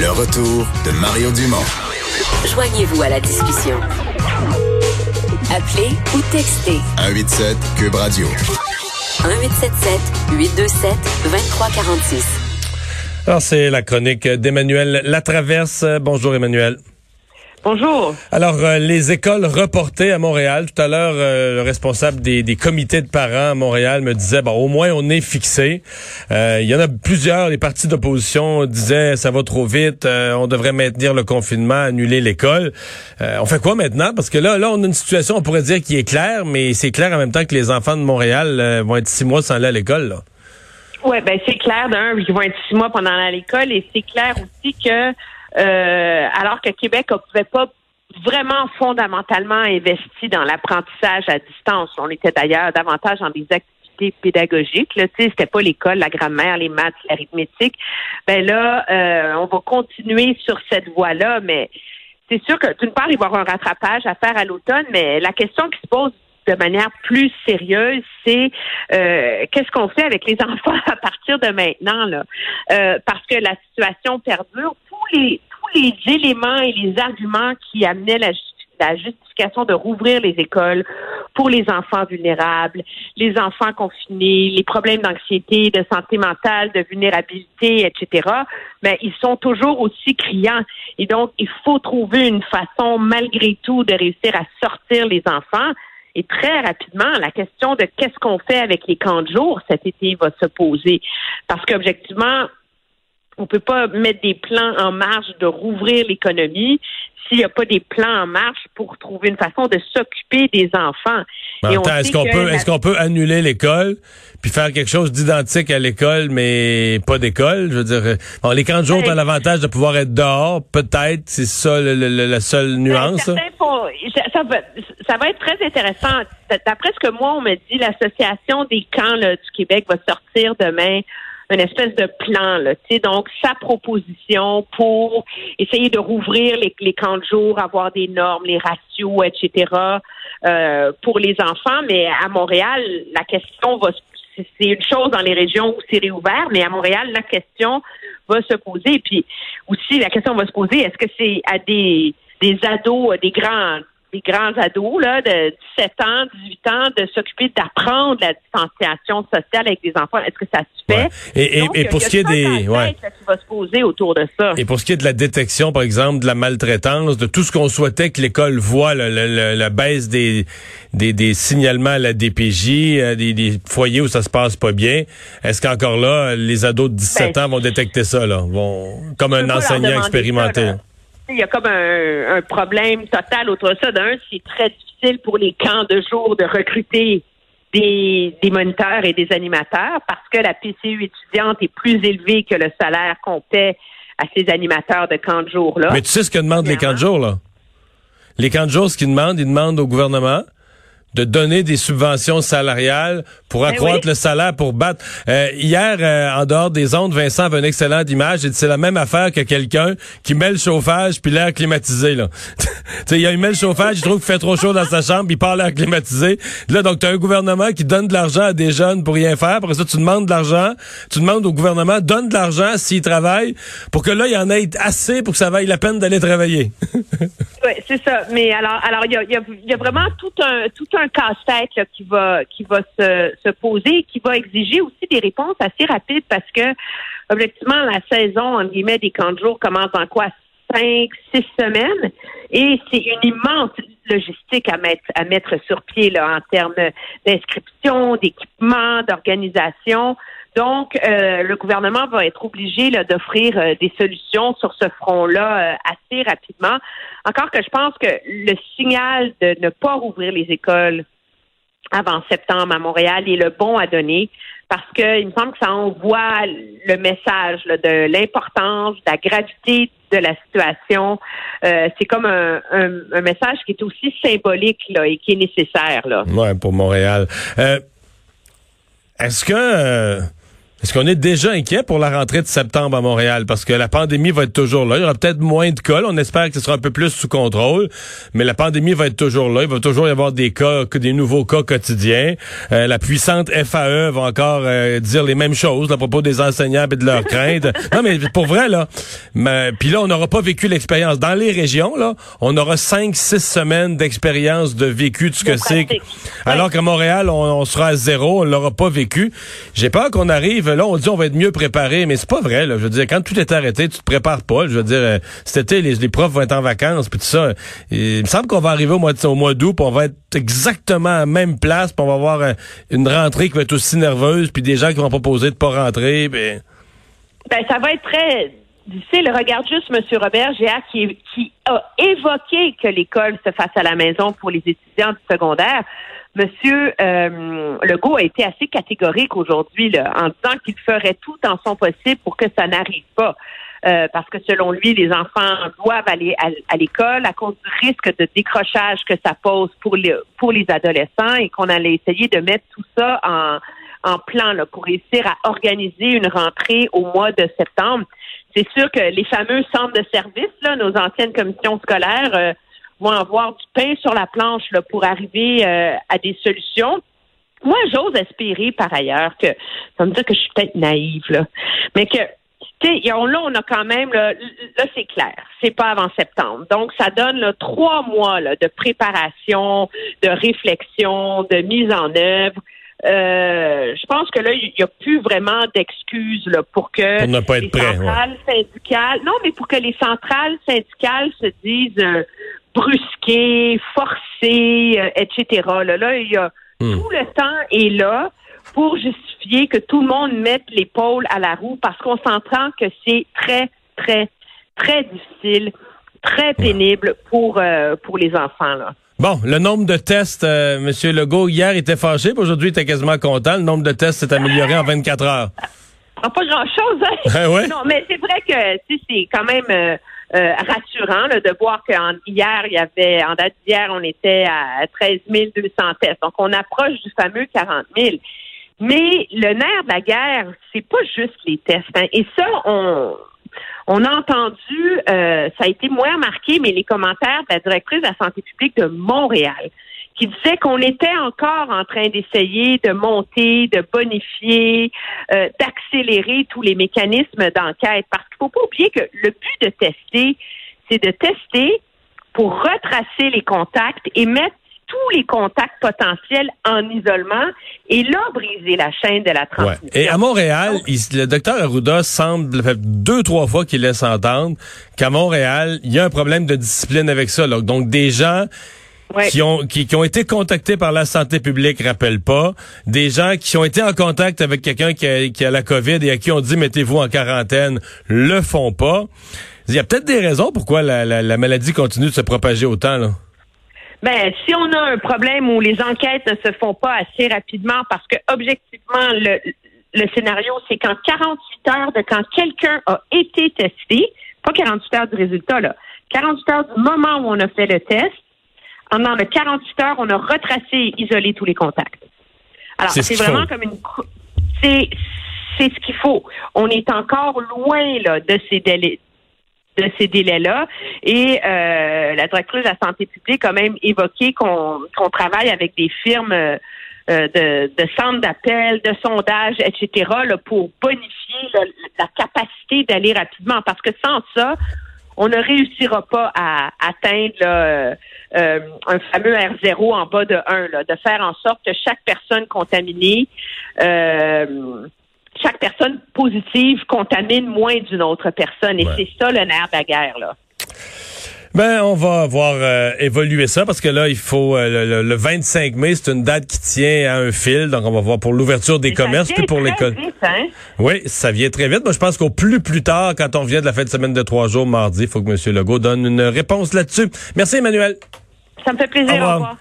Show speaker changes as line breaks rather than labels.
Le retour de Mario Dumont.
Joignez-vous à la discussion. Appelez ou textez
187 Cube Radio.
1877 827 2346.
Alors, c'est la chronique d'Emmanuel Latraverse. Bonjour, Emmanuel.
Bonjour.
Alors, euh, les écoles reportées à Montréal. Tout à l'heure, euh, le responsable des, des, comités de parents à Montréal me disait, bon, au moins, on est fixé. Euh, il y en a plusieurs, les partis d'opposition disaient, ça va trop vite, on devrait maintenir le confinement, annuler l'école. on fait quoi maintenant? Parce que là, là, on a une situation, on pourrait dire, qui est claire, mais c'est clair en même temps que les enfants de Montréal vont être six mois sans aller à l'école.
Oui, ben c'est clair d'un, ils vont être six mois pendant l'école et c'est clair aussi que euh, alors que Québec ne pouvait pas vraiment fondamentalement investi dans l'apprentissage à distance. On était d'ailleurs davantage dans des activités pédagogiques. Là, c'était pas l'école, la grammaire, les maths, l'arithmétique. Ben là, euh, on va continuer sur cette voie-là, mais c'est sûr que d'une part, il va y avoir un rattrapage à faire à l'automne, mais la question qui se pose de manière plus sérieuse, c'est euh, qu'est-ce qu'on fait avec les enfants à partir de maintenant, là, euh, parce que la situation perdure. Tous les tous les éléments et les arguments qui amenaient la, la justification de rouvrir les écoles pour les enfants vulnérables, les enfants confinés, les problèmes d'anxiété, de santé mentale, de vulnérabilité, etc. Mais ils sont toujours aussi criants. Et donc, il faut trouver une façon, malgré tout, de réussir à sortir les enfants. Et très rapidement, la question de qu'est-ce qu'on fait avec les camps de jour cet été va se poser. Parce qu'objectivement, on peut pas mettre des plans en marche de rouvrir l'économie s'il n'y a pas des plans en marche pour trouver une façon de s'occuper des enfants.
est-ce qu'on peut, est-ce qu'on peut annuler l'école puis faire quelque chose d'identique à l'école, mais pas d'école? Je veux dire, bon, les camps de jour ont l'avantage de pouvoir être dehors, peut-être, c'est ça la seule ben, nuance. Ça,
va, ça va être très intéressant. D'après ce que moi, on me dit, l'association des camps du Québec va sortir demain une espèce de plan, là, donc sa proposition pour essayer de rouvrir les, les camps de jour, avoir des normes, les ratios, etc. Euh, pour les enfants, mais à Montréal, la question va c'est une chose dans les régions où c'est réouvert, mais à Montréal, la question va se poser. Puis aussi, la question va se poser, est-ce que c'est à des, des ados, des grands des grands ados là, de 17 ans, 18 ans, de s'occuper d'apprendre la distanciation sociale avec des enfants. Est-ce que ça se fait?
Et, et, pour ce qui est des...
Ouais. Qui va se poser autour de ça.
Et pour ce qui est de la détection, par exemple, de la maltraitance, de tout ce qu'on souhaitait que l'école voit, la baisse des, des, des, signalements à la DPJ, euh, des, des, foyers où ça se passe pas bien, est-ce qu'encore là, les ados de 17 ben, ans vont détecter ça, là? Vont, comme un enseignant expérimenté?
Il y a comme un, problème total autour de ça. D'un, c'est très difficile pour les camps de jour de recruter des, moniteurs et des animateurs parce que la PCU étudiante est plus élevée que le salaire qu'on paie à ces animateurs de camps de jour-là.
Mais tu sais ce que demandent les camps de jour, là? Les camps de jour, ce qu'ils demandent, ils demandent au gouvernement de donner des subventions salariales pour ben accroître le salaire, pour battre. Euh, hier, euh, en dehors des ondes, Vincent avait une excellente image. Et c'est la même affaire que quelqu'un qui met le chauffage puis l'air climatisé. Là, il a met le chauffage, il trouve qu'il fait trop chaud dans sa chambre, il part l'air climatisé. Là, donc, tu as un gouvernement qui donne de l'argent à des jeunes pour rien faire. Après ça, tu demandes de l'argent. Tu demandes au gouvernement, donne de l'argent s'il travaille pour que là, il y en ait assez pour que ça vaille la peine d'aller travailler.
oui, c'est ça. Mais alors, alors il y a, y a, vraiment tout un tout un casse-tête qui va qui va se, se poser, qui va exiger aussi des réponses assez rapides parce que objectivement la saison en guillemets des camps de jour commence en quoi? Cinq, six semaines et c'est une immense logistique à mettre à mettre sur pied là en termes d'inscription, d'équipement, d'organisation. Donc, euh, le gouvernement va être obligé d'offrir euh, des solutions sur ce front-là euh, assez rapidement. Encore que je pense que le signal de ne pas rouvrir les écoles avant septembre à Montréal est le bon à donner parce qu'il me semble que ça envoie le message de l'importance, de la gravité de la situation. c'est comme un, message qui est aussi symbolique là, et qui est nécessaire. Là.
Ouais, pour Montréal. Est-ce que Est-ce qu'on est déjà inquiet pour la rentrée de septembre à Montréal? Parce que la pandémie va être toujours là. Il y aura peut-être moins de cas. On espère que ce sera un peu plus sous contrôle. Mais la pandémie va être toujours là. Il va toujours y avoir des cas, des nouveaux cas quotidiens. Euh, la puissante FAE va encore euh, dire les mêmes choses à propos des enseignants et de leurs craintes. Non, mais pour vrai, là. Puis là, on n'aura pas vécu l'expérience. Dans les régions, là, on aura cinq, six semaines d'expérience de vécu de ce que c'est. Alors qu'à Montréal, on, on, sera à zéro. On l'aura pas vécu. J'ai peur qu'on arrive là, on dit on va être mieux préparé, mais c'est pas vrai. Je veux dire, quand tout est arrêté, tu te prépares pas. Je veux dire, euh, cet été, les, profs vont être en vacances, puis tout ça. il me semble qu'on va arriver au mois, au mois d'août, puis on va être exactement à la même place, puis on va avoir euh, une rentrée qui va être aussi nerveuse, puis des gens qui vont proposer de pas rentrer. Ben,
ça va être très difficile. Regarde juste M. Robert Géa qui, a évoqué que l'école se fasse à la maison pour les étudiants du secondaire. Monsieur euh, Legault a été assez catégorique aujourd'hui en disant qu'il ferait tout en son possible pour que ça n'arrive pas. Euh, parce que selon lui, les enfants doivent aller à, l'école à cause du risque de décrochage que ça pose pour les, pour les adolescents et qu'on allait essayer de mettre tout ça en, en plan là, pour réussir à organiser une rentrée au mois de septembre. C'est sûr que les fameux centres de services, là, nos anciennes commissions scolaires, euh, vont avoir du pain sur la planche pour arriver euh, à des solutions. Moi, j'ose espérer par ailleurs que, ça me dit que je suis peut-être naïve, mais que tu sais, là, on a quand même, là, c'est clair, c'est pas avant septembre. Donc, ça donne trois mois de préparation, de réflexion, de mise en œuvre. Euh, je pense que là, il n'y a plus vraiment d'excuses pour que
pour ne pas être
les
prêt,
centrales syndicales, non, mais pour que les centrales syndicales se disent euh, brusquer, forcer, euh, etc. Là, là, il y a hmm. tout le temps est là pour justifier que tout le monde mette l'épaule à la roue parce qu'on s'entend que c'est très, très, très difficile, très pénible pour, pour les enfants. Là.
Bon, le nombre de tests, euh, M. Legault, hier était fâché, aujourd'hui il était quasiment content. Le nombre de tests s'est amélioré en 24 heures.
pas grand-chose, hein?
Ah
non, mais c'est vrai que c'est quand même euh, rassurant de voir qu'hier, il y avait, en date d'hier, on était à 13 200 tests. Donc, on approche du fameux 40 000. Mais le nerf de la guerre, c'est pas juste les tests. Hein. Et ça, on, on a entendu, euh, ça a été moins remarqué, mais les commentaires de la directrice de la santé publique de Montréal qui disait qu'on était encore en train d'essayer de monter, de bonifier, euh, d'accélérer tous les mécanismes d'enquête. Parce qu'il ne faut pas oublier que le but de tester, c'est de tester pour retracer les contacts et mettre tous les contacts potentiels en isolement et là briser la chaîne de la transmission.
Et à Montréal, le docteur Arruda semble fait deux trois fois qu'il laisse entendre qu'à Montréal, il y a un problème de discipline avec ça. Donc des gens qui ont qui, ont été contactés par la santé publique, rappelle pas, des gens qui ont été en contact avec quelqu'un qui a, qui a la COVID et à qui on dit mettez-vous en quarantaine, le font pas. Il y a peut-être des raisons pourquoi la, la, maladie continue de se propager autant là.
Ben, si on a un problème où les enquêtes ne se font pas assez rapidement, parce que objectivement, le, le scénario, c'est qu'en 48 heures de quand quelqu'un a été testé, pas 48 heures du résultat, là, 48 heures du moment où on a fait le test, en de 48 heures, on a retracé et isolé tous les contacts. Alors, c'est vraiment comme une... C'est c'est ce qu'il faut. On est encore loin là, de ces délais de ces délais-là. Et euh, la directrice de la santé publique a même évoqué qu'on travaille avec des firmes euh, de, de centres d'appel, de sondage, etc., là, pour bonifier la capacité d'aller rapidement. Parce que sans ça, on ne réussira pas à atteindre euh, euh, un fameux R0 en bas de 1, là, de faire en sorte que chaque personne contaminée, euh, chaque personne positive contamine moins d'une autre personne. Et c'est ça le nerf de la guerre. Là.
Ben, on va voir euh, évoluer ça parce que là, il faut euh, le, 25 mai, c'est une date qui tient à un fil, donc on va voir pour l'ouverture des commerces puis pour l'école.
Hein?
Oui, ça vient très vite. Moi, je pense qu'au plus plus tard, quand on vient de la fin de semaine de trois jours, mardi, il faut que M. Legault donne une réponse là-dessus. Merci, Emmanuel.
Ça me fait plaisir. Au revoir.